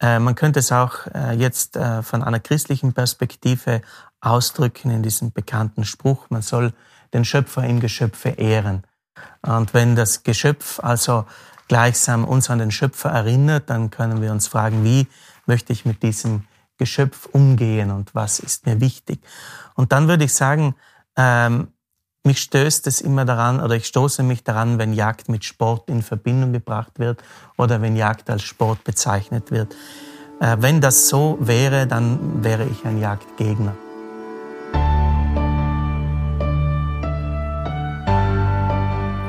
Äh, man könnte es auch äh, jetzt äh, von einer christlichen Perspektive ausdrücken in diesem bekannten Spruch, man soll den Schöpfer im Geschöpfe ehren. Und wenn das Geschöpf also gleichsam uns an den Schöpfer erinnert, dann können wir uns fragen, wie möchte ich mit diesem Geschöpf umgehen und was ist mir wichtig. Und dann würde ich sagen, ähm, mich stößt es immer daran oder ich stoße mich daran, wenn Jagd mit Sport in Verbindung gebracht wird oder wenn Jagd als Sport bezeichnet wird. Äh, wenn das so wäre, dann wäre ich ein Jagdgegner.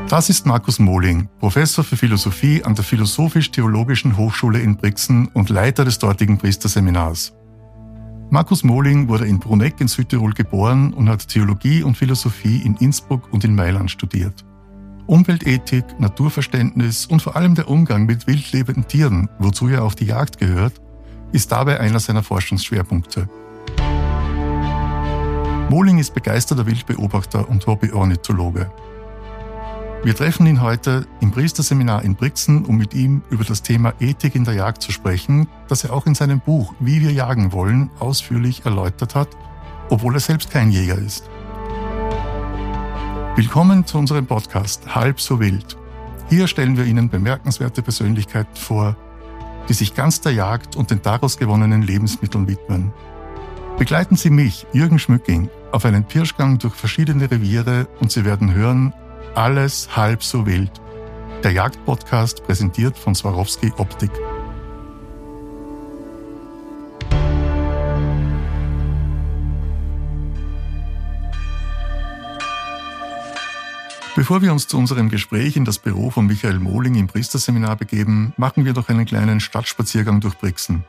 Das ist Markus Mohling, Professor für Philosophie an der Philosophisch-Theologischen Hochschule in Brixen und Leiter des dortigen Priesterseminars. Markus Mohling wurde in Bruneck in Südtirol geboren und hat Theologie und Philosophie in Innsbruck und in Mailand studiert. Umweltethik, Naturverständnis und vor allem der Umgang mit wildlebenden Tieren, wozu ja auch die Jagd gehört, ist dabei einer seiner Forschungsschwerpunkte. Mohling ist begeisterter Wildbeobachter und Hobbyornithologe. Wir treffen ihn heute im Priesterseminar in Brixen, um mit ihm über das Thema Ethik in der Jagd zu sprechen, das er auch in seinem Buch Wie wir jagen wollen ausführlich erläutert hat, obwohl er selbst kein Jäger ist. Willkommen zu unserem Podcast Halb so wild. Hier stellen wir Ihnen bemerkenswerte Persönlichkeiten vor, die sich ganz der Jagd und den daraus gewonnenen Lebensmitteln widmen. Begleiten Sie mich, Jürgen Schmücking, auf einen Pirschgang durch verschiedene Reviere und Sie werden hören, alles halb so wild. Der Jagdpodcast präsentiert von Swarovski Optik. Bevor wir uns zu unserem Gespräch in das Büro von Michael Mohling im Priesterseminar begeben, machen wir doch einen kleinen Stadtspaziergang durch Brixen.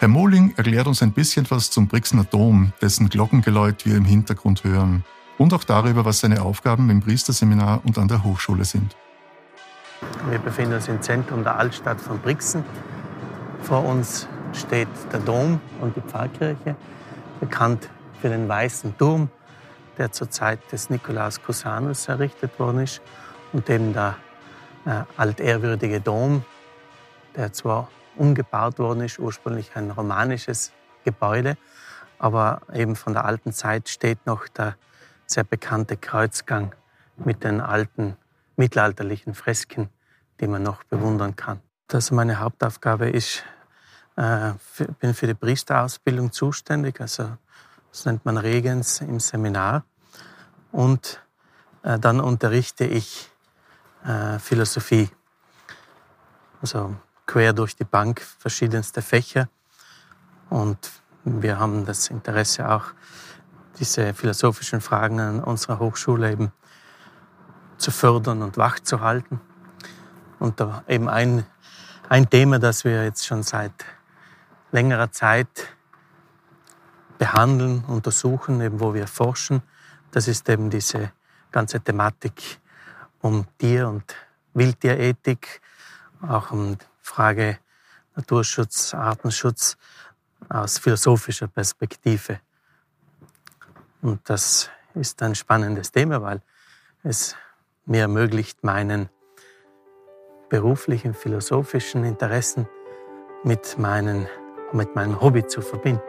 Herr Mohling erklärt uns ein bisschen was zum Brixener Dom, dessen Glockengeläut wir im Hintergrund hören und auch darüber, was seine Aufgaben im Priesterseminar und an der Hochschule sind. Wir befinden uns im Zentrum der Altstadt von Brixen. Vor uns steht der Dom und die Pfarrkirche, bekannt für den weißen Turm, der zur Zeit des Nikolaus Cusanus errichtet worden ist und eben der äh, altehrwürdige Dom, der zwar umgebaut worden ist, ursprünglich ein romanisches Gebäude, aber eben von der alten Zeit steht noch der sehr bekannte Kreuzgang mit den alten mittelalterlichen Fresken, die man noch bewundern kann. Das meine Hauptaufgabe ist, äh, bin für die Priesterausbildung zuständig, also das nennt man Regens im Seminar. Und äh, dann unterrichte ich äh, Philosophie, also quer durch die Bank verschiedenste Fächer. Und wir haben das Interesse auch diese philosophischen Fragen an unserer Hochschule eben zu fördern und wach zu halten. Und da eben ein, ein Thema, das wir jetzt schon seit längerer Zeit behandeln, untersuchen, eben wo wir forschen, das ist eben diese ganze Thematik um Tier- und Wildtierethik, auch um die Frage Naturschutz, Artenschutz aus philosophischer Perspektive. Und das ist ein spannendes Thema, weil es mir ermöglicht, meinen beruflichen, philosophischen Interessen mit, meinen, mit meinem Hobby zu verbinden.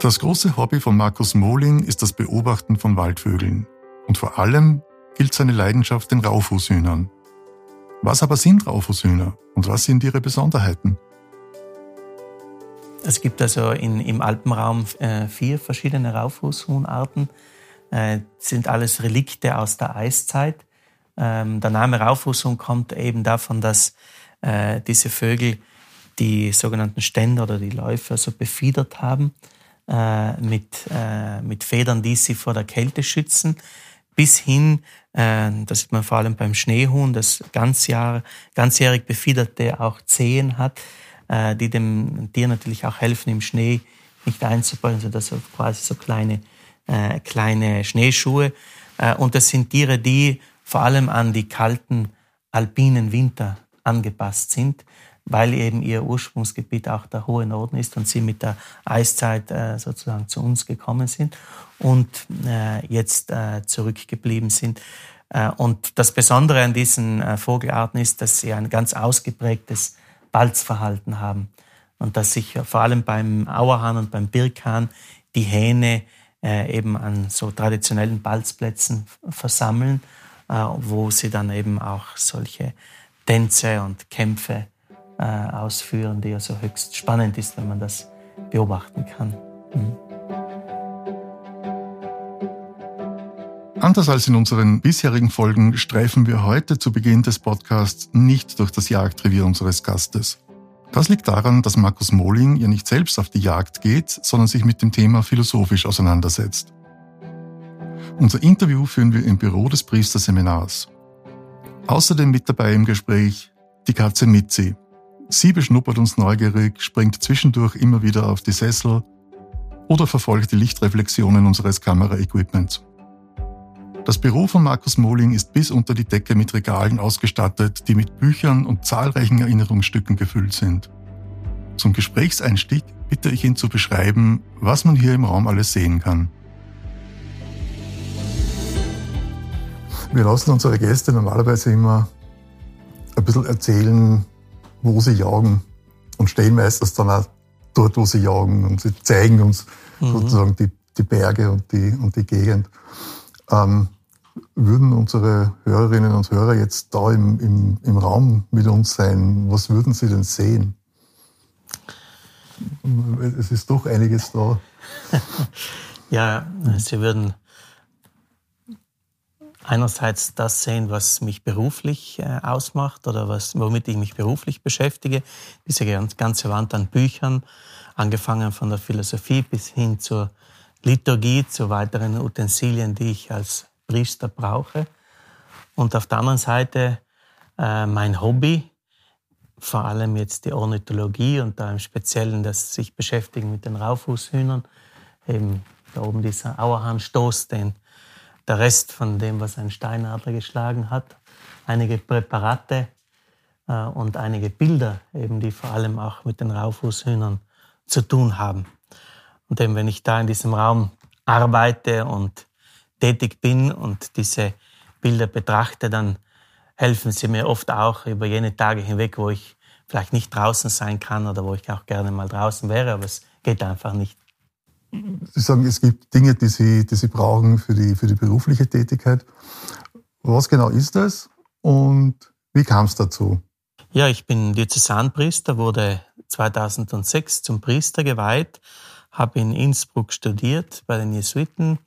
Das große Hobby von Markus Mohling ist das Beobachten von Waldvögeln. Und vor allem gilt seine Leidenschaft den Raufußhühnern. Was aber sind Raufußhühner und was sind ihre Besonderheiten? Es gibt also in, im Alpenraum äh, vier verschiedene Rauffußhuhnarten. Äh, sind alles Relikte aus der Eiszeit. Ähm, der Name Rauffußhuhn kommt eben davon, dass äh, diese Vögel die sogenannten Ständer oder die Läufe so befiedert haben äh, mit, äh, mit Federn, die sie vor der Kälte schützen, bis hin, äh, das sieht man vor allem beim Schneehuhn, das ganzjahr, ganzjährig befiederte auch Zehen hat, äh, die dem Tier natürlich auch helfen, im Schnee nicht also das sind quasi so kleine, äh, kleine Schneeschuhe. Äh, und das sind Tiere, die vor allem an die kalten alpinen Winter angepasst sind, weil eben ihr Ursprungsgebiet auch der hohe Norden ist und sie mit der Eiszeit äh, sozusagen zu uns gekommen sind und äh, jetzt äh, zurückgeblieben sind. Äh, und das Besondere an diesen äh, Vogelarten ist, dass sie ein ganz ausgeprägtes Balzverhalten haben. Und dass sich vor allem beim Auerhahn und beim Birkhahn die Hähne äh, eben an so traditionellen Balzplätzen versammeln, wo sie dann eben auch solche Tänze und Kämpfe ausführen, die ja so höchst spannend ist, wenn man das beobachten kann. Mhm. Anders als in unseren bisherigen Folgen streifen wir heute zu Beginn des Podcasts nicht durch das Jagdrevier unseres Gastes. Das liegt daran, dass Markus Mohling ja nicht selbst auf die Jagd geht, sondern sich mit dem Thema philosophisch auseinandersetzt. Unser Interview führen wir im Büro des Priesterseminars. Außerdem mit dabei im Gespräch die Katze Mitzi. Sie beschnuppert uns neugierig, springt zwischendurch immer wieder auf die Sessel oder verfolgt die Lichtreflexionen unseres Kameraequipments. Das Büro von Markus Mohling ist bis unter die Decke mit Regalen ausgestattet, die mit Büchern und zahlreichen Erinnerungsstücken gefüllt sind. Zum Gesprächseinstieg bitte ich ihn zu beschreiben, was man hier im Raum alles sehen kann. Wir lassen unsere Gäste normalerweise immer ein bisschen erzählen, wo sie jagen und stehen meistens dann auch dort, wo sie jagen und sie zeigen uns mhm. sozusagen die, die Berge und die, und die Gegend. Ähm, würden unsere Hörerinnen und Hörer jetzt da im, im, im Raum mit uns sein, was würden sie denn sehen? Es ist doch einiges da. ja, sie würden einerseits das sehen, was mich beruflich äh, ausmacht oder was, womit ich mich beruflich beschäftige. Diese ganze Wand an Büchern, angefangen von der Philosophie bis hin zur Liturgie, zu weiteren Utensilien, die ich als Priester brauche. Und auf der anderen Seite äh, mein Hobby, vor allem jetzt die Ornithologie und da im Speziellen das sich beschäftigen mit den Raufußhühnern. Eben da oben dieser Auerhahnstoß, den der Rest von dem, was ein Steinadler geschlagen hat. Einige Präparate äh, und einige Bilder, eben, die vor allem auch mit den Raufußhühnern zu tun haben. Und eben, wenn ich da in diesem Raum arbeite und tätig bin und diese Bilder betrachte, dann helfen sie mir oft auch über jene Tage hinweg, wo ich vielleicht nicht draußen sein kann oder wo ich auch gerne mal draußen wäre, aber es geht einfach nicht. Sie sagen, es gibt Dinge, die Sie, die Sie brauchen für die, für die berufliche Tätigkeit. Was genau ist das und wie kam es dazu? Ja, ich bin Diözesanpriester, wurde 2006 zum Priester geweiht habe in Innsbruck studiert bei den Jesuiten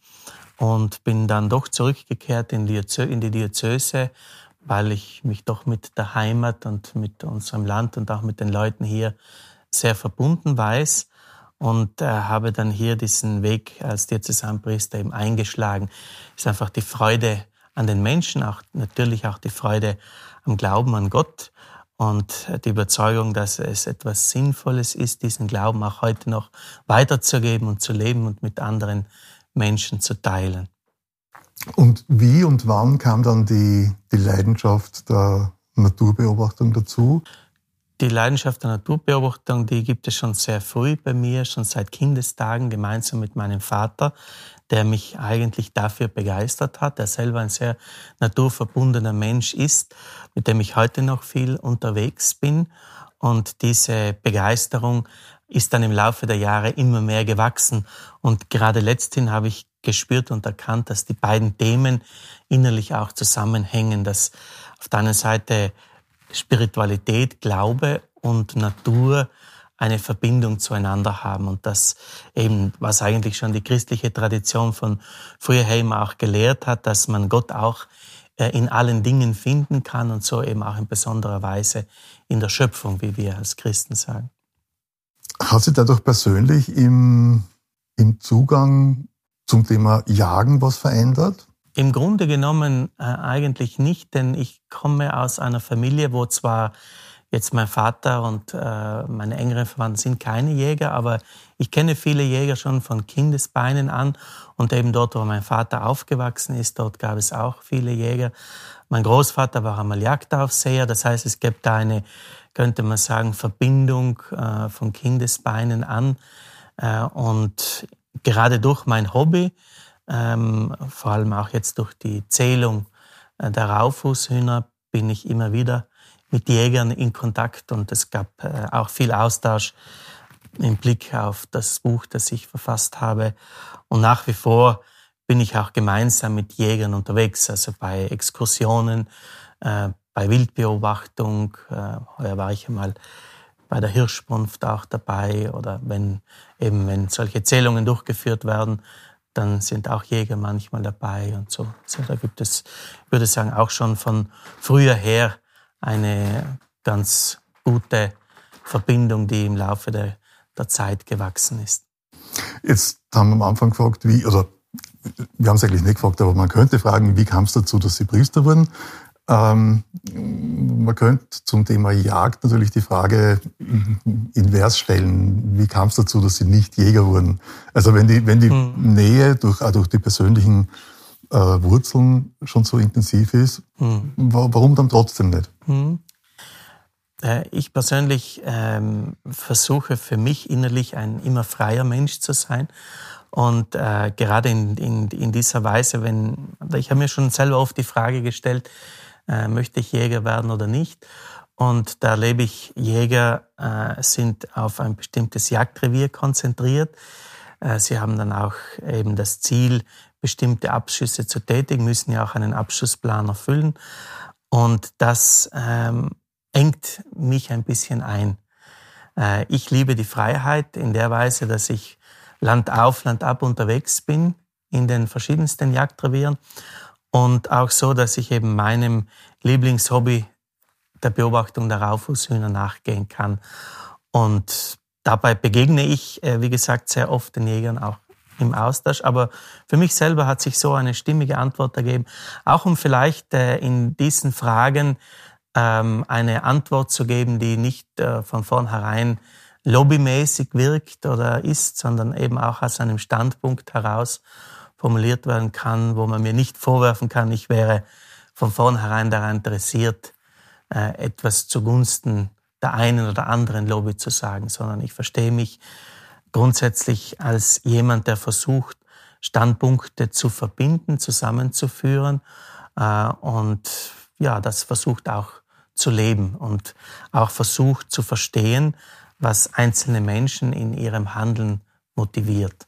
und bin dann doch zurückgekehrt in die, Diözese, weil ich mich doch mit der Heimat und mit unserem Land und auch mit den Leuten hier sehr verbunden weiß und äh, habe dann hier diesen Weg als Diözesanpriester eben eingeschlagen. Es ist einfach die Freude an den Menschen, auch natürlich auch die Freude am Glauben an Gott und die Überzeugung, dass es etwas Sinnvolles ist, diesen Glauben auch heute noch weiterzugeben und zu leben und mit anderen Menschen zu teilen. Und wie und wann kam dann die, die Leidenschaft der Naturbeobachtung dazu? Die Leidenschaft der Naturbeobachtung, die gibt es schon sehr früh bei mir, schon seit Kindestagen gemeinsam mit meinem Vater, der mich eigentlich dafür begeistert hat, der selber ein sehr naturverbundener Mensch ist, mit dem ich heute noch viel unterwegs bin. Und diese Begeisterung ist dann im Laufe der Jahre immer mehr gewachsen. Und gerade letzthin habe ich gespürt und erkannt, dass die beiden Themen innerlich auch zusammenhängen, dass auf der einen Seite Spiritualität, Glaube und Natur eine Verbindung zueinander haben und das eben, was eigentlich schon die christliche Tradition von früher her immer auch gelehrt hat, dass man Gott auch äh, in allen Dingen finden kann und so eben auch in besonderer Weise in der Schöpfung, wie wir als Christen sagen. Hat sich dadurch persönlich im, im Zugang zum Thema Jagen was verändert? Im Grunde genommen äh, eigentlich nicht, denn ich komme aus einer Familie, wo zwar Jetzt mein Vater und äh, meine engeren Verwandten sind keine Jäger, aber ich kenne viele Jäger schon von Kindesbeinen an und eben dort, wo mein Vater aufgewachsen ist, dort gab es auch viele Jäger. Mein Großvater war einmal Jagdaufseher, das heißt, es gibt da eine, könnte man sagen, Verbindung äh, von Kindesbeinen an äh, und gerade durch mein Hobby, ähm, vor allem auch jetzt durch die Zählung äh, der Raufußhühner bin ich immer wieder mit Jägern in Kontakt und es gab äh, auch viel Austausch im Blick auf das Buch, das ich verfasst habe. Und nach wie vor bin ich auch gemeinsam mit Jägern unterwegs, also bei Exkursionen, äh, bei Wildbeobachtung. Äh, heuer war ich einmal bei der Hirschspunft auch dabei oder wenn eben wenn solche Zählungen durchgeführt werden, dann sind auch Jäger manchmal dabei und so. Also da gibt es, ich würde sagen, auch schon von früher her eine ganz gute Verbindung, die im Laufe der, der Zeit gewachsen ist. Jetzt haben wir am Anfang gefragt, wie, oder wir haben es eigentlich nicht gefragt, aber man könnte fragen, wie kam es dazu, dass Sie Priester wurden? Ähm, man könnte zum Thema Jagd natürlich die Frage invers stellen. Wie kam es dazu, dass Sie nicht Jäger wurden? Also wenn die, wenn die hm. Nähe durch, auch durch die persönlichen äh, Wurzeln schon so intensiv ist, hm. warum dann trotzdem nicht? Hm. Äh, ich persönlich ähm, versuche für mich innerlich ein immer freier Mensch zu sein. Und äh, gerade in, in, in dieser Weise, wenn, ich habe mir schon selber oft die Frage gestellt, äh, möchte ich Jäger werden oder nicht? Und da erlebe ich, Jäger äh, sind auf ein bestimmtes Jagdrevier konzentriert. Sie haben dann auch eben das Ziel, bestimmte Abschüsse zu tätigen, müssen ja auch einen Abschussplan erfüllen. Und das ähm, engt mich ein bisschen ein. Äh, ich liebe die Freiheit in der Weise, dass ich Land auf, Land ab unterwegs bin in den verschiedensten Jagdrevieren und auch so, dass ich eben meinem Lieblingshobby der Beobachtung der Raufußhühner nachgehen kann. Und dabei begegne ich, äh, wie gesagt, sehr oft den Jägern auch im Austausch. Aber für mich selber hat sich so eine stimmige Antwort ergeben, auch um vielleicht äh, in diesen Fragen ähm, eine Antwort zu geben, die nicht äh, von vornherein lobbymäßig wirkt oder ist, sondern eben auch aus einem Standpunkt heraus formuliert werden kann, wo man mir nicht vorwerfen kann, ich wäre von vornherein daran interessiert, äh, etwas zugunsten der einen oder anderen Lobby zu sagen, sondern ich verstehe mich grundsätzlich als jemand, der versucht, Standpunkte zu verbinden, zusammenzuführen äh, und ja, das versucht auch zu leben und auch versucht zu verstehen, was einzelne Menschen in ihrem Handeln motiviert.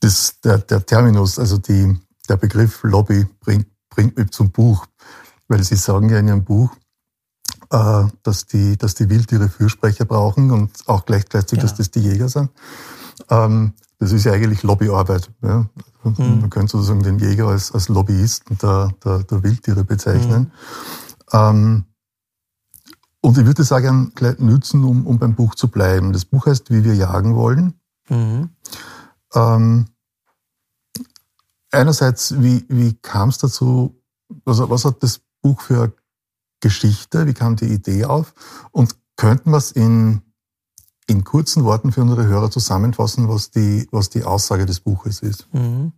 Das, der, der Terminus, also die, der Begriff Lobby bringt, bringt mich zum Buch, weil Sie sagen ja in Ihrem Buch, äh, dass, die, dass die Wildtiere Fürsprecher brauchen und auch gleichzeitig, ja. dass das die Jäger sind. Ähm, das ist ja eigentlich Lobbyarbeit. Ja? Mhm. Man könnte sozusagen den Jäger als, als Lobbyisten der, der, der Wildtiere bezeichnen. Mhm. Ähm, und ich würde es auch gerne nützen, um, um beim Buch zu bleiben. Das Buch heißt Wie wir jagen wollen. Mhm. Ähm, einerseits, wie, wie kam es dazu, also was hat das Buch für Geschichte, wie kam die Idee auf und könnten wir es in, in kurzen Worten für unsere Hörer zusammenfassen, was die, was die Aussage des Buches ist? Mhm.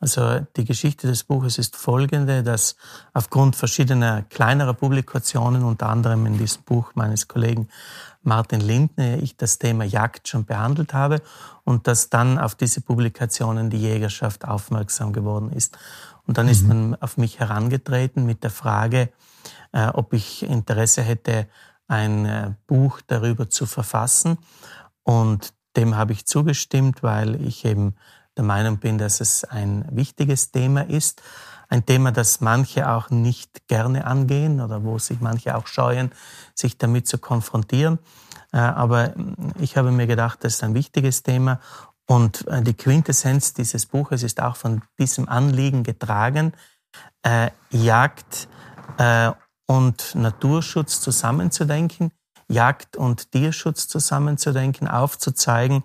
Also die Geschichte des Buches ist folgende, dass aufgrund verschiedener kleinerer Publikationen, unter anderem in diesem Buch meines Kollegen Martin Lindner, ich das Thema Jagd schon behandelt habe und dass dann auf diese Publikationen die Jägerschaft aufmerksam geworden ist. Und dann mhm. ist man auf mich herangetreten mit der Frage, äh, ob ich Interesse hätte, ein äh, Buch darüber zu verfassen. Und dem habe ich zugestimmt, weil ich eben der Meinung bin, dass es ein wichtiges Thema ist. Ein Thema, das manche auch nicht gerne angehen oder wo sich manche auch scheuen, sich damit zu konfrontieren. Äh, aber ich habe mir gedacht, das ist ein wichtiges Thema und äh, die Quintessenz dieses Buches ist auch von diesem Anliegen getragen, äh, Jagd und Naturschutz zusammenzudenken, Jagd und Tierschutz zusammenzudenken, aufzuzeigen,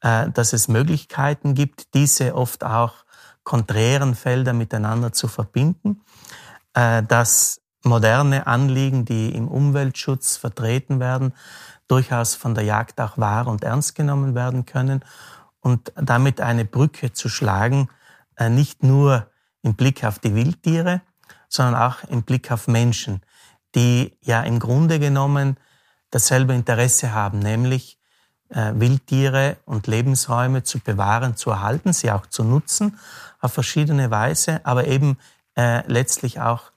äh, dass es Möglichkeiten gibt, diese oft auch konträren Felder miteinander zu verbinden, äh, dass moderne Anliegen, die im Umweltschutz vertreten werden, durchaus von der Jagd auch wahr und ernst genommen werden können und damit eine Brücke zu schlagen, äh, nicht nur im Blick auf die Wildtiere, sondern auch im Blick auf Menschen, die ja im Grunde genommen dasselbe Interesse haben, nämlich äh, Wildtiere und Lebensräume zu bewahren, zu erhalten, sie auch zu nutzen auf verschiedene Weise, aber eben äh, letztlich auch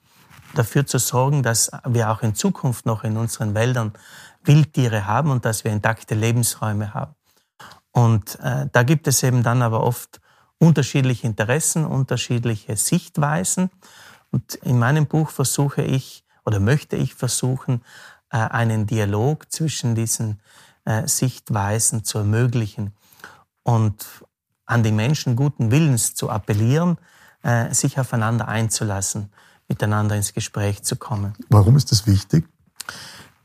dafür zu sorgen, dass wir auch in Zukunft noch in unseren Wäldern Wildtiere haben und dass wir intakte Lebensräume haben. Und äh, da gibt es eben dann aber oft unterschiedliche Interessen, unterschiedliche Sichtweisen. Und in meinem Buch versuche ich oder möchte ich versuchen, äh, einen Dialog zwischen diesen äh, Sichtweisen zu ermöglichen und an die Menschen guten Willens zu appellieren, äh, sich aufeinander einzulassen, miteinander ins Gespräch zu kommen. Warum ist das wichtig?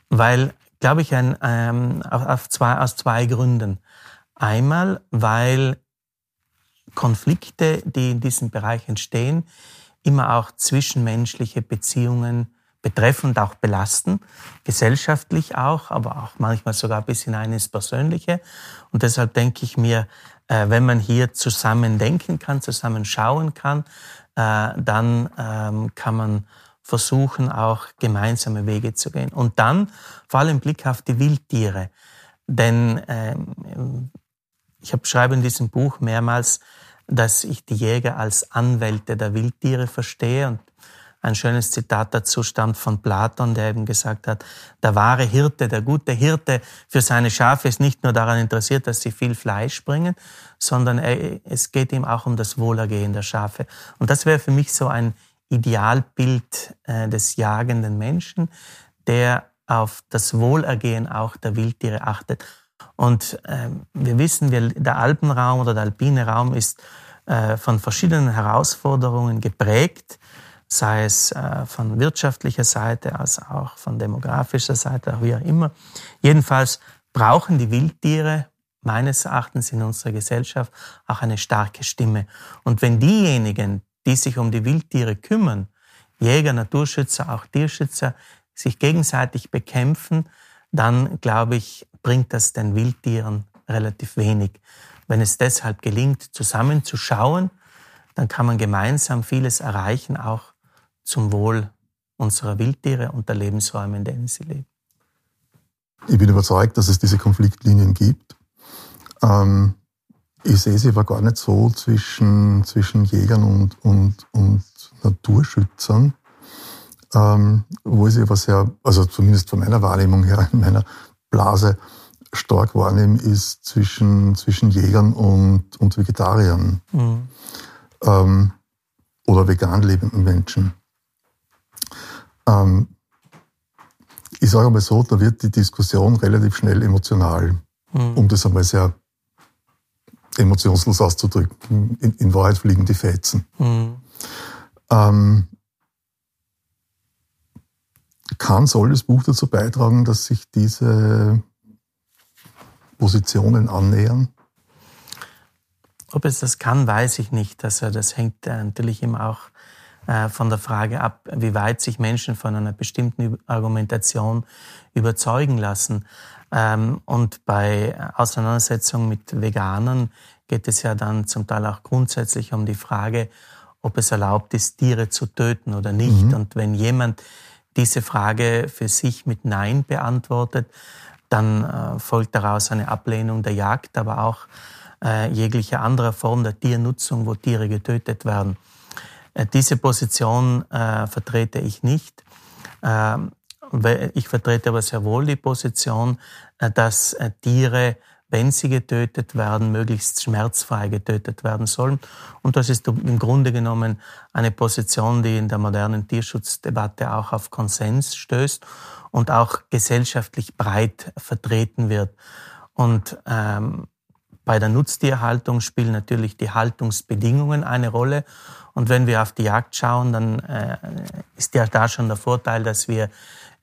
Weil, glaube ich, ein, ähm, zwei, aus zwei Gründen. Einmal, weil Konflikte, die in diesem Bereich entstehen, immer auch zwischenmenschliche Beziehungen betreffen und auch belasten, gesellschaftlich auch, aber auch manchmal sogar bis hinein ins Persönliche. Und deshalb denke ich mir, äh, wenn man hier zusammen denken kann, zusammen schauen kann, äh, dann ähm, kann man versuchen, auch gemeinsame Wege zu gehen. Und dann vor allem Blick auf die Wildtiere. Denn ähm, ich schreibe in diesem Buch mehrmals, dass ich die Jäger als Anwälte der Wildtiere verstehe. Und ein schönes Zitat dazu stammt von Platon, der eben gesagt hat, der wahre Hirte, der gute Hirte für seine Schafe ist nicht nur daran interessiert, dass sie viel Fleisch bringen, sondern er, es geht ihm auch um das Wohlergehen der Schafe. Und das wäre für mich so ein Idealbild äh, des jagenden Menschen, der auf das Wohlergehen auch der Wildtiere achtet. Und äh, wir wissen, wir, der Alpenraum oder der alpine Raum ist äh, von verschiedenen Herausforderungen geprägt, sei es äh, von wirtschaftlicher Seite als auch von demografischer Seite, wie auch immer. Jedenfalls brauchen die Wildtiere meines Erachtens in unserer Gesellschaft auch eine starke Stimme. Und wenn diejenigen, die sich um die Wildtiere kümmern, Jäger, Naturschützer, auch Tierschützer, sich gegenseitig bekämpfen, dann glaube ich, bringt das den Wildtieren relativ wenig. Wenn es deshalb gelingt, zusammenzuschauen, dann kann man gemeinsam vieles erreichen, auch zum Wohl unserer Wildtiere und der Lebensräume, in denen sie leben. Ich bin überzeugt, dass es diese Konfliktlinien gibt. Ähm, ich sehe sie aber gar nicht so zwischen, zwischen Jägern und, und, und Naturschützern, ähm, wo ich sie aber sehr, also zumindest von meiner Wahrnehmung her, in meiner Blase stark wahrnehme, ist zwischen, zwischen Jägern und, und Vegetariern mhm. ähm, oder vegan lebenden Menschen. Ähm, ich sage mal so, da wird die Diskussion relativ schnell emotional, mhm. um das einmal sehr emotionslos auszudrücken. In, in Wahrheit fliegen die Fetzen. Mhm. Ähm, kann, soll das Buch dazu beitragen, dass sich diese Positionen annähern? Ob es das kann, weiß ich nicht. Also das hängt äh, natürlich immer auch äh, von der Frage ab, wie weit sich Menschen von einer bestimmten Argumentation überzeugen lassen. Ähm, und bei Auseinandersetzungen mit Veganern geht es ja dann zum Teil auch grundsätzlich um die Frage, ob es erlaubt ist, Tiere zu töten oder nicht. Mhm. Und wenn jemand diese Frage für sich mit Nein beantwortet, dann äh, folgt daraus eine Ablehnung der Jagd, aber auch äh, jeglicher anderer Form der Tiernutzung, wo Tiere getötet werden. Äh, diese Position vertrete ich nicht. Ähm, ich vertrete aber sehr wohl die Position, dass Tiere wenn sie getötet werden, möglichst schmerzfrei getötet werden sollen. Und das ist im Grunde genommen eine Position, die in der modernen Tierschutzdebatte auch auf Konsens stößt und auch gesellschaftlich breit vertreten wird. Und ähm, bei der Nutztierhaltung spielen natürlich die Haltungsbedingungen eine Rolle. Und wenn wir auf die Jagd schauen, dann äh, ist ja da schon der Vorteil, dass wir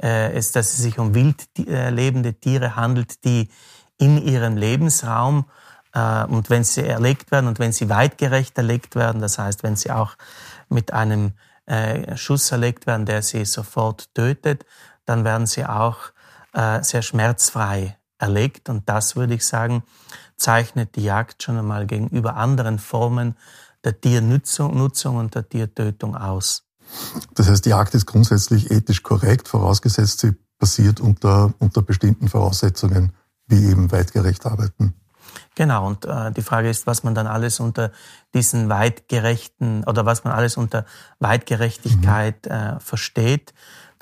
äh, es, dass es sich um wild äh, lebende Tiere handelt, die in ihrem Lebensraum äh, und wenn sie erlegt werden und wenn sie weitgerecht erlegt werden, das heißt, wenn sie auch mit einem äh, Schuss erlegt werden, der sie sofort tötet, dann werden sie auch äh, sehr schmerzfrei erlegt. Und das, würde ich sagen, zeichnet die Jagd schon einmal gegenüber anderen Formen der Tiernutzung Nutzung und der Tiertötung aus. Das heißt, die Jagd ist grundsätzlich ethisch korrekt, vorausgesetzt sie passiert unter, unter bestimmten Voraussetzungen wie eben weitgerecht arbeiten. Genau, und äh, die Frage ist, was man dann alles unter diesen weitgerechten oder was man alles unter Weitgerechtigkeit mhm. äh, versteht.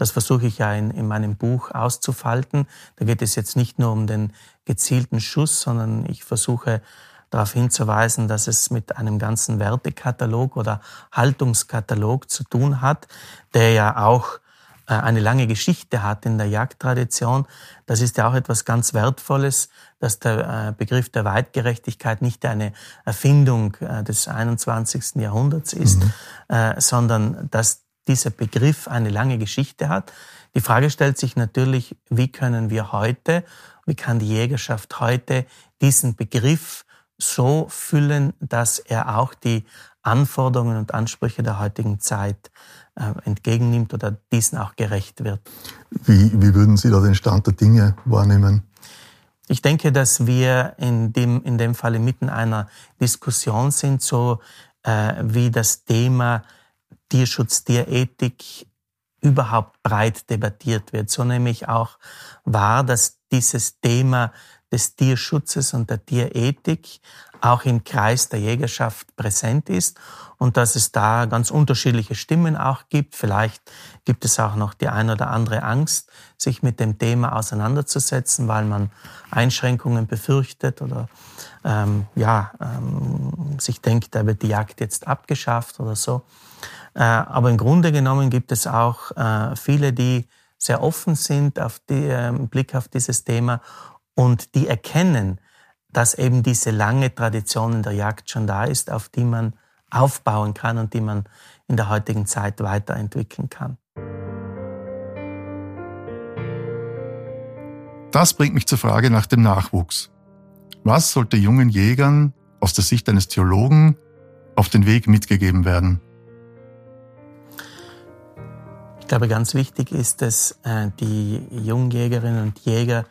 Das versuche ich ja in, in meinem Buch auszufalten. Da geht es jetzt nicht nur um den gezielten Schuss, sondern ich versuche darauf hinzuweisen, dass es mit einem ganzen Wertekatalog oder Haltungskatalog zu tun hat, der ja auch äh, eine lange Geschichte hat in der Jagdtradition. Das ist ja auch etwas ganz Wertvolles, dass der äh, Begriff der Weitgerechtigkeit nicht eine Erfindung äh, des 21. Jahrhunderts ist, mhm. sondern dass dieser Begriff eine lange Geschichte hat. Die Frage stellt sich natürlich, wie können wir heute, wie kann die Jägerschaft heute diesen Begriff so füllen, dass er auch die Anforderungen und Ansprüche der heutigen Zeit äh, entgegennimmt oder diesen auch gerecht wird. Wie, wie würden Sie da den Stand der Dinge wahrnehmen? Ich denke, dass wir in dem, in dem Falle mitten einer Diskussion sind, so äh, wie das Thema Tierschutz, Tierethik überhaupt breit debattiert wird. So nämlich auch war, dass dieses Thema des Tierschutzes und der Tierethik auch im Kreis der Jägerschaft präsent ist und dass es da ganz unterschiedliche Stimmen auch gibt. Vielleicht gibt es auch noch die ein oder andere Angst, sich mit dem Thema auseinanderzusetzen, weil man Einschränkungen befürchtet oder ähm, ja, ähm, sich denkt, da wird die Jagd jetzt abgeschafft oder so. Äh, aber im Grunde genommen gibt es auch äh, viele, die sehr offen sind auf die, äh, Blick auf dieses Thema und die erkennen, dass eben diese lange Tradition in der Jagd schon da ist, auf die man aufbauen kann und die man in der heutigen Zeit weiterentwickeln kann. Das bringt mich zur Frage nach dem Nachwuchs. Was sollte jungen Jägern aus der Sicht eines Theologen auf den Weg mitgegeben werden? Ich glaube, ganz wichtig ist es, äh, die Jungjägerinnen und Jäger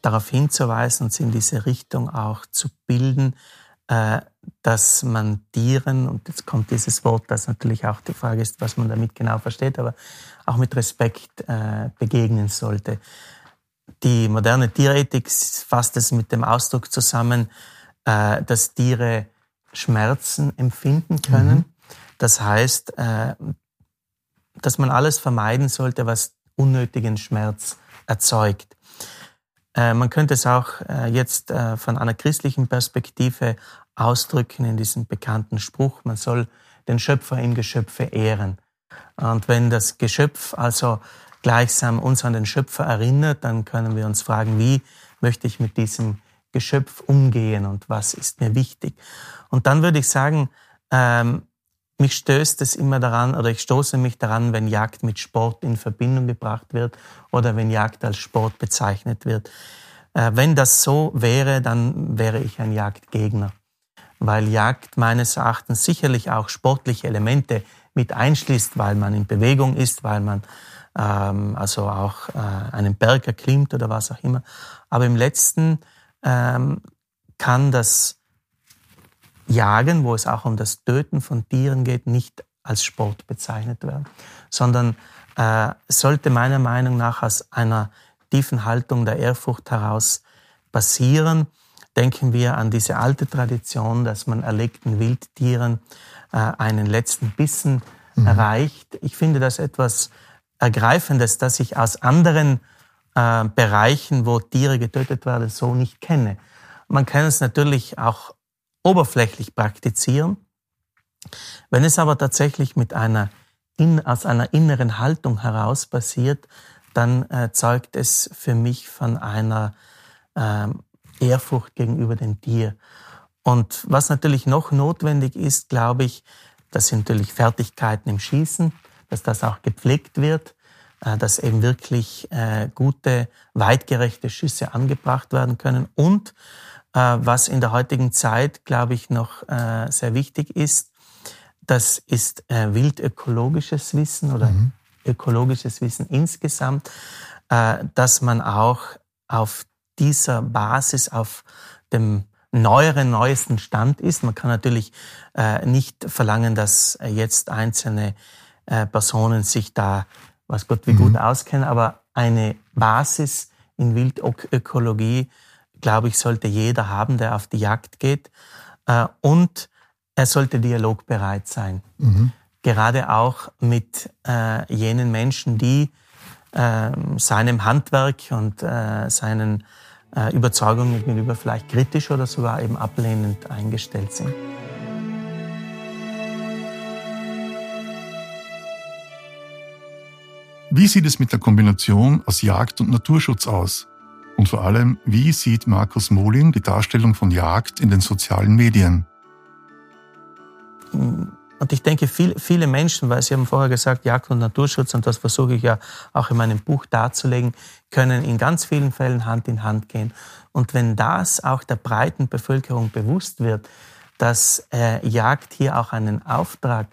darauf hinzuweisen und sie in diese Richtung auch zu bilden, äh, dass man Tieren, und jetzt kommt dieses Wort, das natürlich auch die Frage ist, was man damit genau versteht, aber auch mit Respekt äh, begegnen sollte. Die moderne Tierethik fasst es mit dem Ausdruck zusammen, dass Tiere Schmerzen empfinden können. Mhm. Das heißt, dass man alles vermeiden sollte, was unnötigen Schmerz erzeugt. Äh, man könnte es auch äh, jetzt äh, von einer christlichen Perspektive ausdrücken in diesem bekannten Spruch, man soll den Schöpfer im Geschöpfe ehren. Und wenn das Geschöpf also gleichsam uns an den Schöpfer erinnert, dann können wir uns fragen, wie möchte ich mit diesem Geschöpf umgehen und was ist mir wichtig. Und dann würde ich sagen, ähm, mich stößt es immer daran, oder ich stoße mich daran, wenn Jagd mit Sport in Verbindung gebracht wird oder wenn Jagd als Sport bezeichnet wird. Äh, wenn das so wäre, dann wäre ich ein Jagdgegner, weil Jagd meines Erachtens sicherlich auch sportliche Elemente mit einschließt, weil man in Bewegung ist, weil man ähm, also auch äh, einen Berg erklimmt oder was auch immer. Aber im letzten ähm, kann das Jagen, wo es auch um das Töten von Tieren geht, nicht als Sport bezeichnet werden, sondern äh, sollte meiner Meinung nach aus einer tiefen Haltung der Ehrfurcht heraus passieren. Denken wir an diese alte Tradition, dass man erlegten Wildtieren äh, einen letzten Bissen mhm. erreicht. Ich finde das etwas Ergreifendes, das ich aus anderen äh, Bereichen, wo Tiere getötet werden, so nicht kenne. Man kann es natürlich auch oberflächlich praktizieren. Wenn es aber tatsächlich mit einer in, aus einer inneren Haltung heraus passiert, dann äh, zeugt es für mich von einer äh, Ehrfurcht gegenüber dem Tier. Und was natürlich noch notwendig ist, glaube ich, das sind natürlich Fertigkeiten im Schießen, dass das auch gepflegt wird, äh, dass eben wirklich äh, gute, weitgerechte Schüsse angebracht werden können und was in der heutigen Zeit, glaube ich, noch äh, sehr wichtig ist. Das ist äh, wildökologisches Wissen oder mhm. ökologisches Wissen insgesamt, dass man auch auf dieser Basis, auf dem neueren, neuesten Stand ist. Man kann natürlich nicht verlangen, dass jetzt einzelne Personen sich da, was Gott wie mhm. gut auskennen, aber eine Basis in Wildökologie glaube ich, sollte jeder haben, der auf die Jagd geht. Äh, und er sollte dialogbereit sein. Mhm. Gerade auch mit äh, jenen Menschen, die äh, seinem Handwerk und äh, seinen Überzeugungen gegenüber vielleicht kritisch oder sogar eben ablehnend eingestellt sind. Wie sieht es mit der Kombination aus Jagd und Naturschutz aus? Und vor allem, wie sieht Markus Mohling die Darstellung von Jagd in den sozialen Medien? Und ich denke, viel, viele Menschen, weil Sie haben vorher gesagt, Jagd und Naturschutz, und das versuche ich ja auch in meinem Buch darzulegen, können in ganz vielen Fällen Hand in Hand gehen. Und wenn das auch der breiten Bevölkerung bewusst wird, dass äh, Jagd hier auch einen Auftrag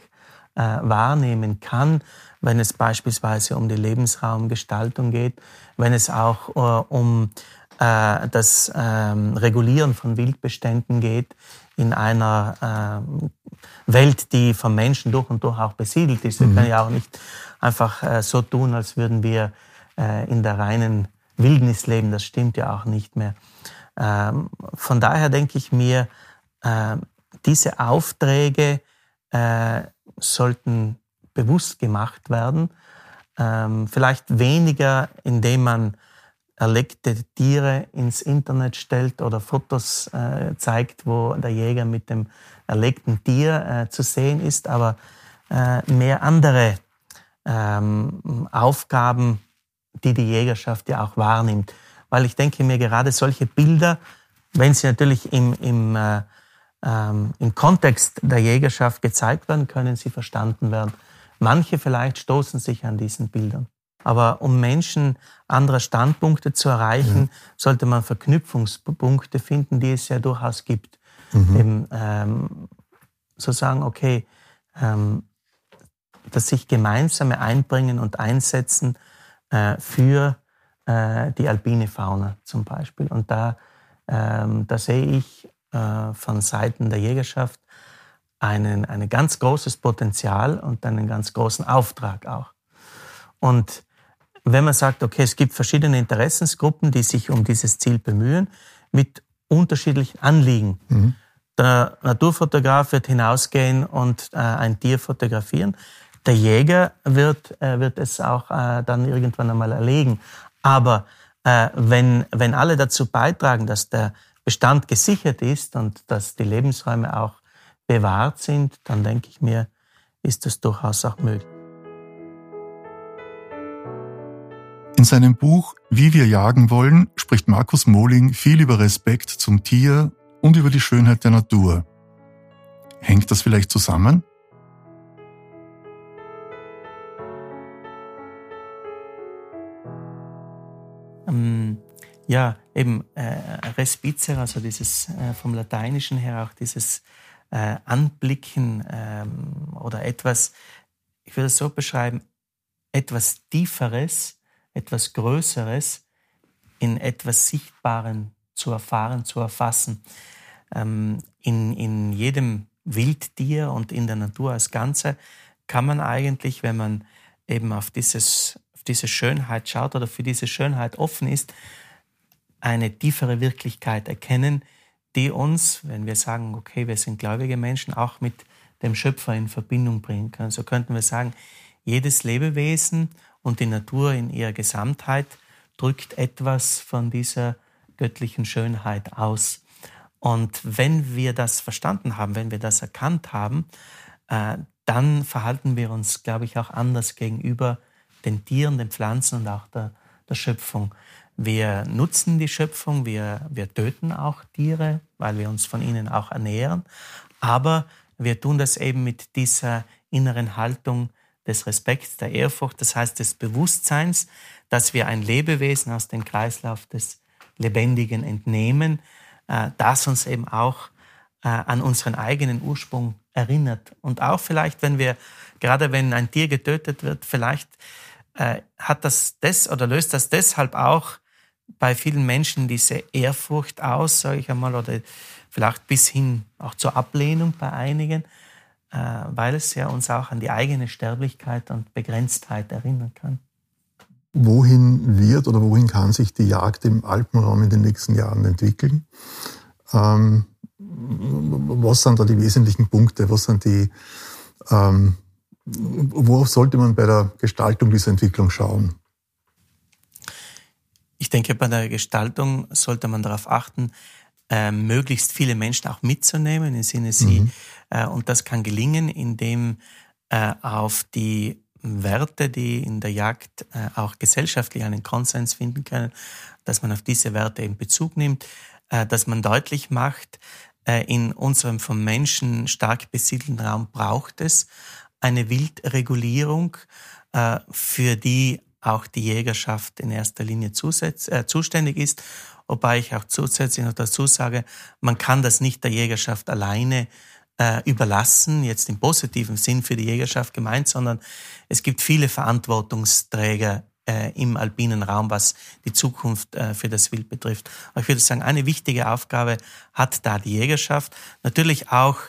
äh, wahrnehmen kann, wenn es beispielsweise um die Lebensraumgestaltung geht, wenn es auch äh, um äh, das ähm, Regulieren von Wildbeständen geht in einer äh, Welt, die vom Menschen durch und durch auch besiedelt ist. Wir mhm. können ja auch nicht einfach äh, so tun, als würden wir äh, in der reinen Wildnis leben. Das stimmt ja auch nicht mehr. Ähm, von daher denke ich mir, äh, diese Aufträge äh, sollten bewusst gemacht werden. Ähm, vielleicht weniger, indem man erlegte Tiere ins Internet stellt oder Fotos äh, zeigt, wo der Jäger mit dem erlegten Tier äh, zu sehen ist, aber äh, mehr andere ähm, Aufgaben, die die Jägerschaft ja auch wahrnimmt. Weil ich denke mir gerade solche Bilder, wenn sie natürlich im, im, äh, ähm, im Kontext der Jägerschaft gezeigt werden, können sie verstanden werden. Manche vielleicht stoßen sich an diesen Bildern. Aber um Menschen anderer Standpunkte zu erreichen, ja. sollte man Verknüpfungspunkte finden, die es ja durchaus gibt. Mhm. Eben, ähm, so sagen, okay, ähm, dass sich gemeinsame Einbringen und Einsetzen äh, für äh, die alpine Fauna zum Beispiel. Und da, ähm, da sehe ich äh, von Seiten der Jägerschaft einen, ein ganz großes Potenzial und einen ganz großen Auftrag auch. Und wenn man sagt, okay, es gibt verschiedene Interessensgruppen, die sich um dieses Ziel bemühen, mit unterschiedlichen Anliegen. Mhm. Der Naturfotograf wird hinausgehen und äh, ein Tier fotografieren. Der Jäger wird, äh, wird es auch äh, dann irgendwann einmal erlegen. Aber äh, wenn, wenn alle dazu beitragen, dass der Bestand gesichert ist und dass die Lebensräume auch bewahrt sind, dann denke ich mir, ist das durchaus auch möglich. In seinem Buch Wie wir jagen wollen spricht Markus Mohling viel über Respekt zum Tier und über die Schönheit der Natur. Hängt das vielleicht zusammen? Ähm, ja, eben äh, Respicer, also dieses äh, vom Lateinischen her auch dieses äh, Anblicken ähm, oder etwas, ich würde es so beschreiben, etwas Tieferes, etwas Größeres in etwas Sichtbaren zu erfahren, zu erfassen. Ähm, in, in jedem Wildtier und in der Natur als Ganze kann man eigentlich, wenn man eben auf, dieses, auf diese Schönheit schaut oder für diese Schönheit offen ist, eine tiefere Wirklichkeit erkennen, die uns, wenn wir sagen, okay, wir sind gläubige Menschen, auch mit dem Schöpfer in Verbindung bringen können. So könnten wir sagen, jedes Lebewesen und die Natur in ihrer Gesamtheit drückt etwas von dieser göttlichen Schönheit aus. Und wenn wir das verstanden haben, wenn wir das erkannt haben, äh, dann verhalten wir uns, glaube ich, auch anders gegenüber den Tieren, den Pflanzen und auch der, der Schöpfung. Wir nutzen die Schöpfung, wir, wir töten auch Tiere, weil wir uns von ihnen auch ernähren, aber wir tun das eben mit dieser inneren Haltung des Respekts, der Ehrfurcht, das heißt des Bewusstseins, dass wir ein Lebewesen aus dem Kreislauf des Lebendigen entnehmen, äh, das uns eben auch äh, an unseren eigenen Ursprung erinnert. Und auch vielleicht, wenn wir, gerade wenn ein Tier getötet wird, vielleicht äh, hat das das oder löst das deshalb auch bei vielen Menschen diese Ehrfurcht aus, sage ich einmal, oder vielleicht bis hin auch zur Ablehnung bei einigen, äh, weil es ja uns auch an die eigene Sterblichkeit und Begrenztheit erinnern kann. wohin wird oder wohin kann sich die Jagd im Alpenraum in den nächsten Jahren entwickeln? Ähm, was sind da die wesentlichen Punkte? Was sind die, ähm, worauf sollte man bei der Gestaltung dieser Entwicklung schauen? Ich denke, bei der Gestaltung sollte man darauf achten, äh, möglichst viele Menschen auch mitzunehmen, im Sinne sie, mhm. äh, und das kann gelingen, indem äh, auf die Werte, die in der Jagd äh, auch gesellschaftlich einen Konsens finden können, dass man auf diese Werte in Bezug nimmt, äh, dass man deutlich macht, äh, in unserem vom Menschen stark besiedelten Raum braucht es eine Wildregulierung, für die auch die Jägerschaft in erster Linie äh, zuständig ist. Wobei ich auch zusätzlich noch dazu sage, man kann das nicht der Jägerschaft alleine äh, überlassen, jetzt im positiven Sinn für die Jägerschaft gemeint, sondern es gibt viele Verantwortungsträger äh, im alpinen Raum, was die Zukunft äh, für das Wild betrifft. Aber ich würde sagen, eine wichtige Aufgabe hat da die Jägerschaft. Natürlich auch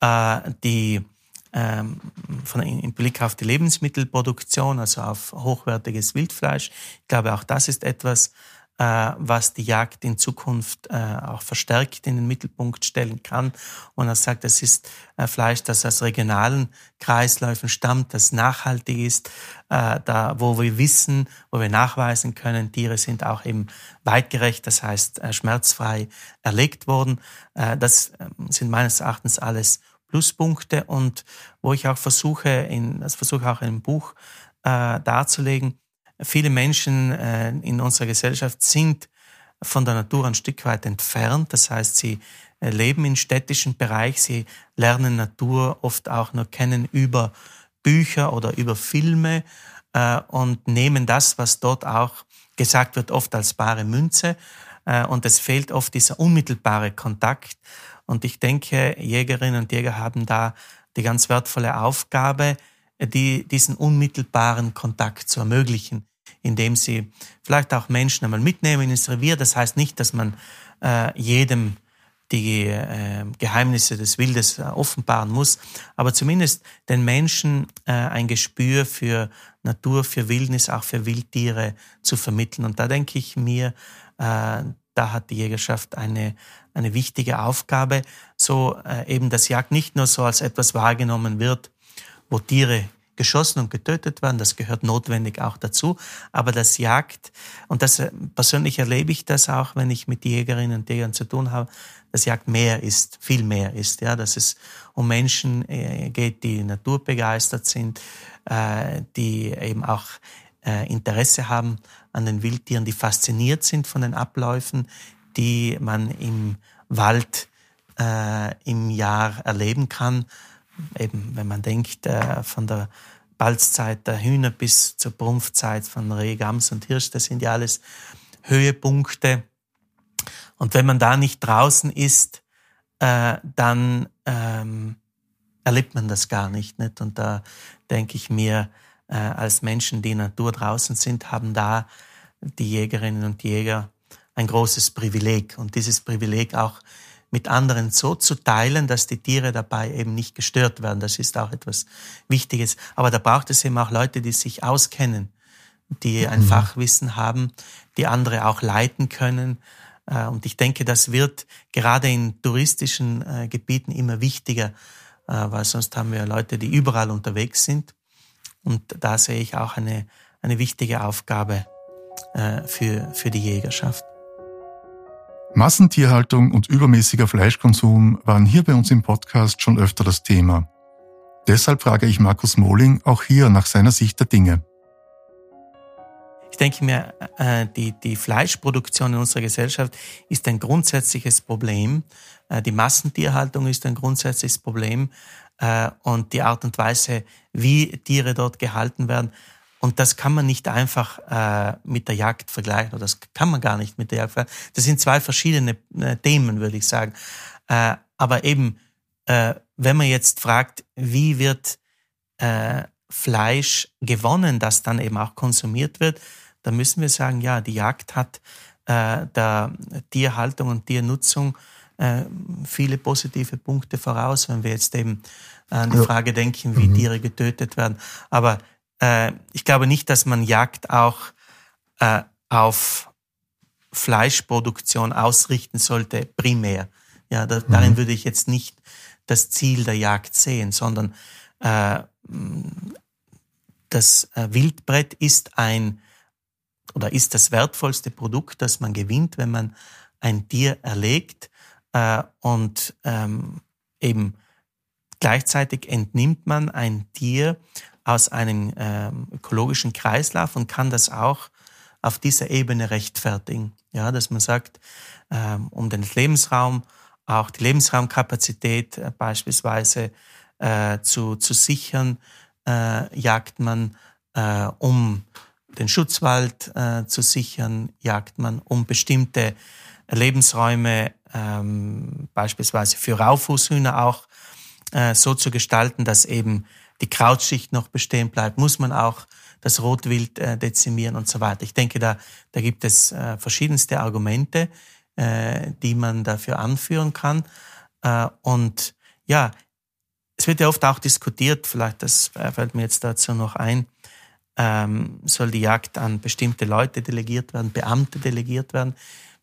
äh, die ähm, von, im Blick auf die Lebensmittelproduktion, also auf hochwertiges Wildfleisch. Ich glaube, auch das ist etwas, äh, was die Jagd in Zukunft äh, auch verstärkt in den Mittelpunkt stellen kann. Und er sagt, es ist äh, Fleisch, das aus regionalen Kreisläufen stammt, das nachhaltig ist, da, wo wir wissen, wo wir nachweisen können, Tiere sind auch eben weitgerecht, das heißt schmerzfrei erlegt worden. das ähm, sind meines Erachtens alles Pluspunkte und wo ich auch versuche, in, das versuche auch in einem Buch darzulegen, Viele Menschen äh, in unserer Gesellschaft sind von der Natur ein Stück weit entfernt. Das heißt, sie äh, leben im städtischen Bereich, sie lernen Natur oft auch nur kennen über Bücher oder über Filme äh, und nehmen das, was dort auch gesagt wird, oft als bare Münze. Und es fehlt oft dieser unmittelbare Kontakt. Und ich denke, Jägerinnen und Jäger haben da die ganz wertvolle Aufgabe, die, diesen unmittelbaren Kontakt zu ermöglichen indem sie vielleicht auch Menschen einmal mitnehmen ins Revier. Das heißt nicht, dass man äh, jedem die äh, Geheimnisse des Wildes äh, offenbaren muss, aber zumindest den Menschen äh, ein Gespür für Natur, für Wildnis, auch für Wildtiere zu vermitteln. Und da denke ich mir, äh, da hat die Jägerschaft eine, eine wichtige Aufgabe, so äh, eben das Jagd nicht nur so als etwas wahrgenommen wird, wo Tiere geschossen und getötet werden. Das gehört notwendig auch dazu. Aber das Jagd, und das äh, persönlich erlebe ich das auch, wenn ich mit Jägerinnen und Jägern zu tun habe, dass Jagd mehr ist, viel mehr ist. Ja, dass es um Menschen äh, geht, die naturbegeistert sind, äh, die eben auch Interesse haben an den Wildtieren, die fasziniert sind von den Abläufen, die man im Wald im Jahr erleben kann eben, wenn man denkt, äh, von der Balzzeit der Hühner bis zur Prumpfzeit von Reh, Gams und Hirsch, das sind ja alles Höhepunkte. Und wenn man da nicht draußen ist, äh, dann ähm, erlebt man das gar nicht, nicht. Und da denke ich mir, äh, als Menschen, die Natur draußen sind, haben da die Jägerinnen und Jäger ein großes Privileg. Und dieses Privileg auch mit anderen so zu teilen, dass die Tiere dabei eben nicht gestört werden. Das ist auch etwas Wichtiges. Aber da braucht es eben auch Leute, die sich auskennen, die ein mhm. Fachwissen haben, die andere auch leiten können. Äh, und ich denke, das wird gerade in touristischen äh, Gebieten immer wichtiger, äh, weil sonst haben wir Leute, die überall unterwegs sind. Und da sehe ich auch eine, eine wichtige Aufgabe für, für die Jägerschaft. Massentierhaltung und übermäßiger Fleischkonsum waren hier bei uns im Podcast schon öfter das Thema. Deshalb frage ich Markus Mohling auch hier nach seiner Sicht der Dinge. Ich denke mir, äh, die, die Fleischproduktion in unserer Gesellschaft ist ein grundsätzliches Problem. Äh, die Massentierhaltung ist ein grundsätzliches Problem. Äh, und die Art und Weise, wie Tiere dort gehalten werden, und das kann man nicht einfach äh, mit der Jagd vergleichen, oder das kann man gar nicht mit der Jagd vergleichen. Das sind zwei verschiedene äh, Themen, würde ich sagen. Aber eben, wenn man jetzt fragt, wie wird Fleisch gewonnen, das dann eben auch konsumiert wird, dann müssen wir sagen, ja, die Jagd hat der Tierhaltung und Tiernutzung äh, viele positive Punkte voraus, wenn wir jetzt eben an die Frage denken, wie mhm. Tiere getötet werden. Aber äh, ich glaube nicht, dass man Jagd auch äh, auf Fleischproduktion ausrichten sollte, primär. Ja, da, mhm. darin würde ich jetzt nicht das Ziel der Jagd sehen, sondern äh, das äh, Wildbrett ist ein oder ist das wertvollste Produkt, das man gewinnt, wenn man ein Tier erlegt äh, und ähm, eben gleichzeitig entnimmt man ein Tier aus einem ähm, ökologischen Kreislauf und kann das auch auf dieser Ebene rechtfertigen. Ja, dass man sagt, ähm, um den Lebensraum, auch die Lebensraumkapazität äh, beispielsweise äh, zu, zu sichern, äh, jagt man, äh, um den Schutzwald äh, zu sichern, jagt man, um bestimmte Lebensräume, ähm, beispielsweise für Raufußhühner auch, äh, so zu gestalten, dass eben die Krautschicht noch bestehen bleibt, muss man auch das Rotwild äh, dezimieren und so weiter. Ich denke, da, da gibt es äh, verschiedenste Argumente, äh, die man dafür anführen kann. Äh, und ja, es wird ja oft auch diskutiert, vielleicht das fällt mir jetzt dazu noch ein, ähm, soll die Jagd an bestimmte Leute delegiert werden, Beamte delegiert werden.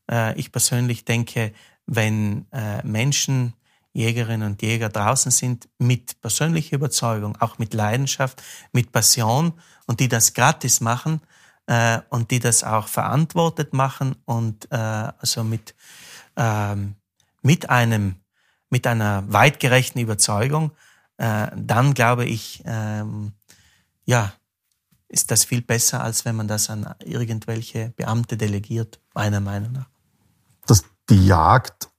Äh, ich persönlich denke, wenn äh, Menschen Jägerinnen und Jäger draußen sind mit persönlicher Überzeugung, auch mit Leidenschaft, mit Passion und die das gratis machen äh, und die das auch verantwortet machen und äh, also mit, ähm, mit einem mit einer weitgerechten Überzeugung, äh, dann glaube ich, ähm, ja, ist das viel besser, als wenn man das an irgendwelche Beamte delegiert, meiner Meinung nach. Die Jagd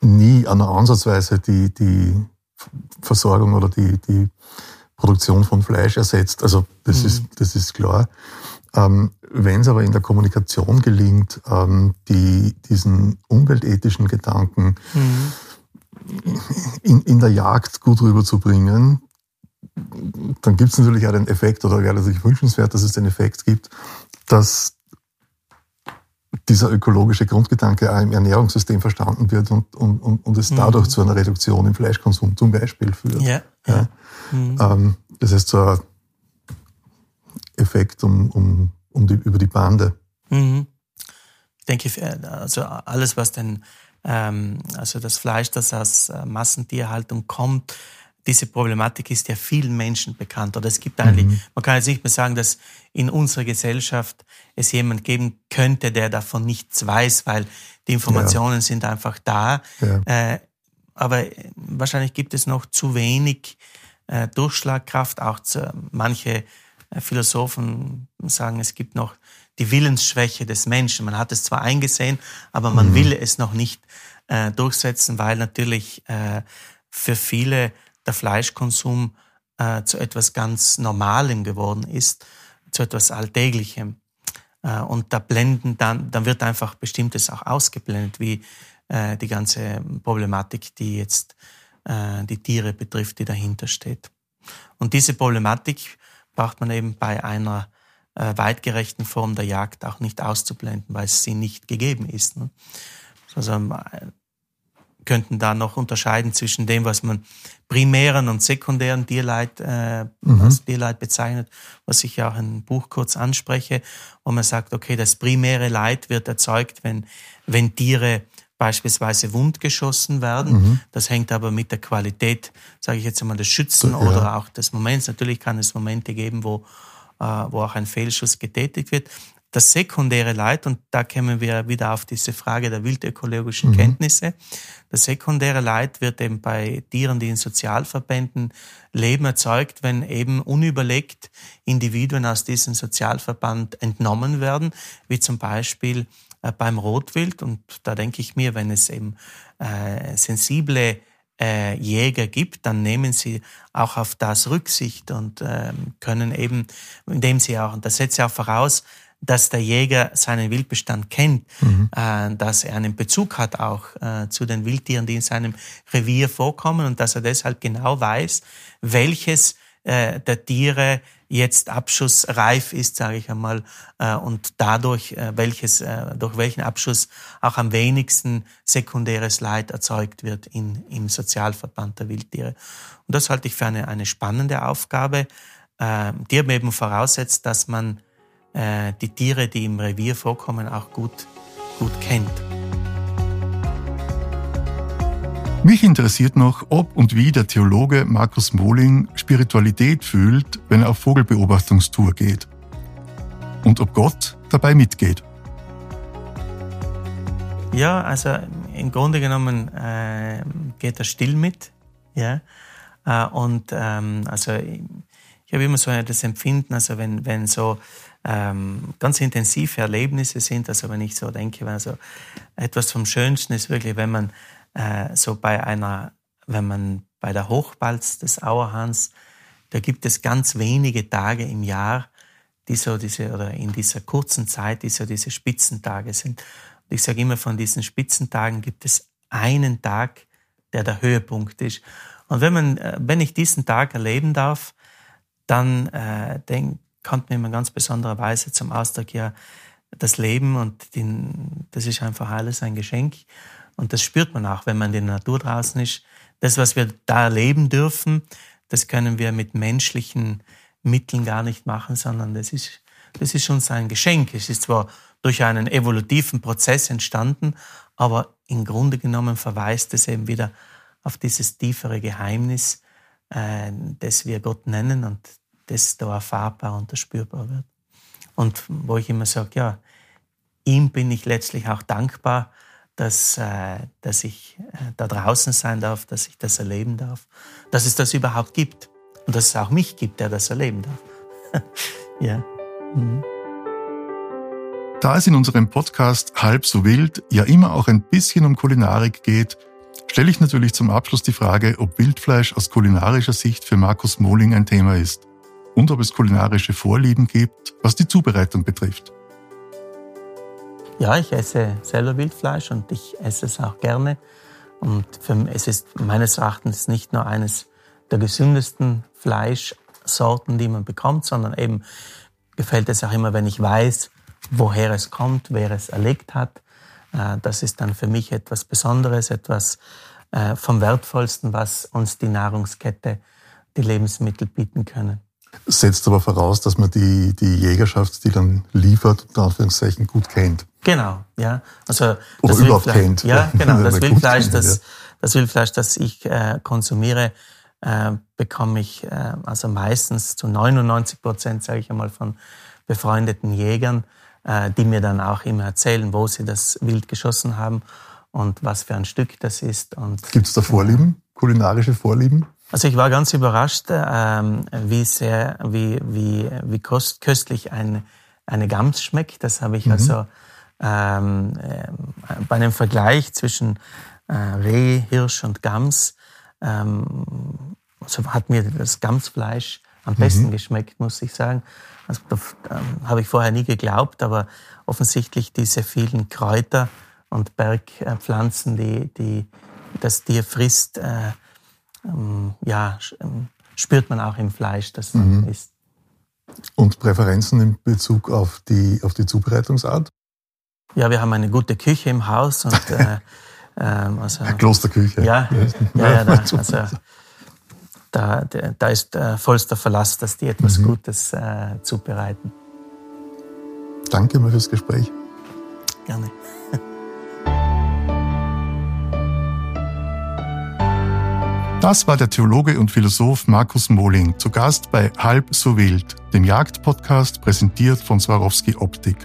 nie an der Ansatzweise die, die Versorgung oder die, die Produktion von Fleisch ersetzt. Also das, mhm. ist, das ist klar. Ähm, Wenn es aber in der Kommunikation gelingt, ähm, die, diesen umweltethischen Gedanken mhm. in, in der Jagd gut rüberzubringen, dann gibt es natürlich auch den Effekt, oder wäre natürlich wünschenswert, dass es den Effekt gibt, dass dieser ökologische Grundgedanke auch im Ernährungssystem verstanden wird und, und, und, es dadurch mhm. zu einer Reduktion im Fleischkonsum zum Beispiel führt. Ja, ja. Mhm. Ähm, das heißt so ein Effekt um, um, um die, über die Bande. Mhm. Ich denke, also alles, was denn, ähm, also das Fleisch, das aus äh, Massentierhaltung kommt, diese Problematik ist ja vielen Menschen bekannt. Oder es gibt eigentlich, mhm. man kann jetzt nicht mehr sagen, dass in unserer Gesellschaft es jemand geben könnte, der davon nichts weiß, weil die Informationen ja. sind einfach da. Ja. Äh, aber wahrscheinlich gibt es noch zu wenig äh, Durchschlagkraft. Auch zu, manche äh, Philosophen sagen, es gibt noch die Willensschwäche des Menschen. Man hat es zwar eingesehen, aber man mhm. will es noch nicht äh, durchsetzen, weil natürlich äh, für viele der Fleischkonsum äh, zu etwas ganz Normalem geworden ist, zu etwas Alltäglichem. Äh, und da blenden dann, dann wird einfach Bestimmtes auch ausgeblendet, wie äh, die ganze Problematik, die jetzt äh, die Tiere betrifft, die dahinter steht. Und diese Problematik braucht man eben bei einer äh, weitgerechten Form der Jagd auch nicht auszublenden, weil sie nicht gegeben ist. Ne? Also äh, könnten da noch unterscheiden zwischen dem, was man primären und sekundären Tierleid äh, mhm. als Tierleid bezeichnet, was ich ja auch im Buch kurz anspreche, wo man sagt, okay, das primäre Leid wird erzeugt, wenn, wenn Tiere beispielsweise wundgeschossen werden. Mhm. Das hängt aber mit der Qualität, sage ich jetzt einmal, des Schützen ja. oder auch des Moments. Natürlich kann es Momente geben, wo, äh, wo auch ein Fehlschuss getätigt wird das sekundäre Leid, und da kämen wir wieder auf diese Frage der wildökologischen mhm. Kenntnisse, das sekundäre Leid wird eben bei Tieren, die in Sozialverbänden leben, erzeugt, wenn eben unüberlegt Individuen aus diesem Sozialverband entnommen werden, wie zum Beispiel äh, beim Rotwild. Und da denke ich mir, wenn es eben äh, sensible äh, Jäger gibt, dann nehmen sie auch auf das Rücksicht und äh, können eben, indem sie auch, und das setzt ja auch voraus, dass der Jäger seinen Wildbestand kennt, mhm. äh, dass er einen Bezug hat auch äh, zu den Wildtieren, die in seinem Revier vorkommen und dass er deshalb genau weiß, welches äh, der Tiere jetzt abschussreif ist, sage ich einmal, äh, und dadurch äh, welches äh, durch welchen Abschuss auch am wenigsten sekundäres Leid erzeugt wird in, im Sozialverband der Wildtiere. Und das halte ich für eine, eine spannende Aufgabe, äh, die eben voraussetzt, dass man äh, die Tiere, die im Revier vorkommen, auch gut, gut kennt. Mich interessiert noch, ob und wie der Theologe Markus Mohling Spiritualität fühlt, wenn er auf Vogelbeobachtungstour geht. Und ob Gott dabei mitgeht. Ja, also im Grunde genommen äh, geht er still mit. Ja? Äh, und ähm, also ich habe immer so das Empfinden, also wenn, wenn so ähm, ganz intensive Erlebnisse sind, also wenn ich so denke, also etwas vom Schönsten ist wirklich, wenn man äh, so bei einer, wenn man bei der Hochbalz des Auerhahns, da gibt es ganz wenige Tage im Jahr, die so diese, oder in dieser kurzen Zeit, die so diese Spitzentage sind. Und ich sage immer, von diesen Spitzentagen gibt es einen Tag, der der Höhepunkt ist. Und wenn man, äh, wenn ich diesen Tag erleben darf, dann äh, denk, kommt mir in ganz besonderer Weise zum Ausdruck, ja, das Leben und den, das ist einfach alles ein Geschenk. Und das spürt man auch, wenn man in der Natur draußen ist. Das, was wir da erleben dürfen, das können wir mit menschlichen Mitteln gar nicht machen, sondern das ist, das ist uns ein Geschenk. Es ist zwar durch einen evolutiven Prozess entstanden, aber im Grunde genommen verweist es eben wieder auf dieses tiefere Geheimnis, äh, das wir Gott nennen und das da erfahrbar und spürbar wird. Und wo ich immer sage, ja, ihm bin ich letztlich auch dankbar, dass, äh, dass ich äh, da draußen sein darf, dass ich das erleben darf, dass es das überhaupt gibt und dass es auch mich gibt, der das erleben darf. ja. Mhm. Da es in unserem Podcast Halb so wild ja immer auch ein bisschen um Kulinarik geht, stelle ich natürlich zum Abschluss die Frage, ob Wildfleisch aus kulinarischer Sicht für Markus Mohling ein Thema ist und ob es kulinarische Vorlieben gibt, was die Zubereitung betrifft. Ja, ich esse selber Wildfleisch und ich esse es auch gerne. Und für, es ist meines Erachtens nicht nur eines der gesündesten Fleischsorten, die man bekommt, sondern eben gefällt es auch immer, wenn ich weiß, woher es kommt, wer es erlegt hat. Äh, das ist dann für mich etwas Besonderes, etwas äh, vom Wertvollsten, was uns die Nahrungskette, die Lebensmittel bieten können. Setzt aber voraus, dass man die, die Jägerschaft, die dann liefert, unter Anführungszeichen gut kennt. Genau, ja. Also Oder das überhaupt kennt. Ja, genau. Das Wildfleisch, das, das Wildfleisch, das ich äh, konsumiere, äh, bekomme ich äh, also meistens zu 99 Prozent, sage ich einmal, von befreundeten Jägern, äh, die mir dann auch immer erzählen, wo sie das Wild geschossen haben und was für ein Stück das ist. Gibt es da Vorlieben, kulinarische Vorlieben? Also ich war ganz überrascht, ähm, wie sehr, wie, wie, wie köstlich ein, eine Gams schmeckt. Das habe ich mhm. also ähm, äh, bei einem Vergleich zwischen äh, Reh, Hirsch und Gams ähm, also hat mir das Gamsfleisch am besten mhm. geschmeckt, muss ich sagen. Also, ähm, habe ich vorher nie geglaubt, aber offensichtlich diese vielen Kräuter und Bergpflanzen, die, die das Tier frisst, äh, ähm, ja, ähm, spürt man auch im Fleisch, das man mhm. isst. Und Präferenzen in Bezug auf die, auf die Zubereitungsart? Ja, wir haben eine gute Küche im Haus und äh, ähm, also, Klosterküche. Ja, ja, ja, da, also, da, da ist äh, vollster Verlass, dass die etwas mhm. Gutes äh, zubereiten. Danke mal fürs Gespräch. Gerne. Das war der Theologe und Philosoph Markus Mohling, zu Gast bei Halb so wild, dem Jagdpodcast präsentiert von Swarovski Optik.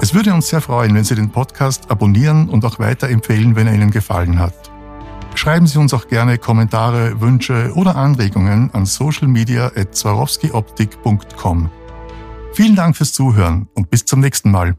Es würde uns sehr freuen, wenn Sie den Podcast abonnieren und auch weiterempfehlen, wenn er Ihnen gefallen hat. Schreiben Sie uns auch gerne Kommentare, Wünsche oder Anregungen an socialmedia.swarovskioptik.com. Vielen Dank fürs Zuhören und bis zum nächsten Mal.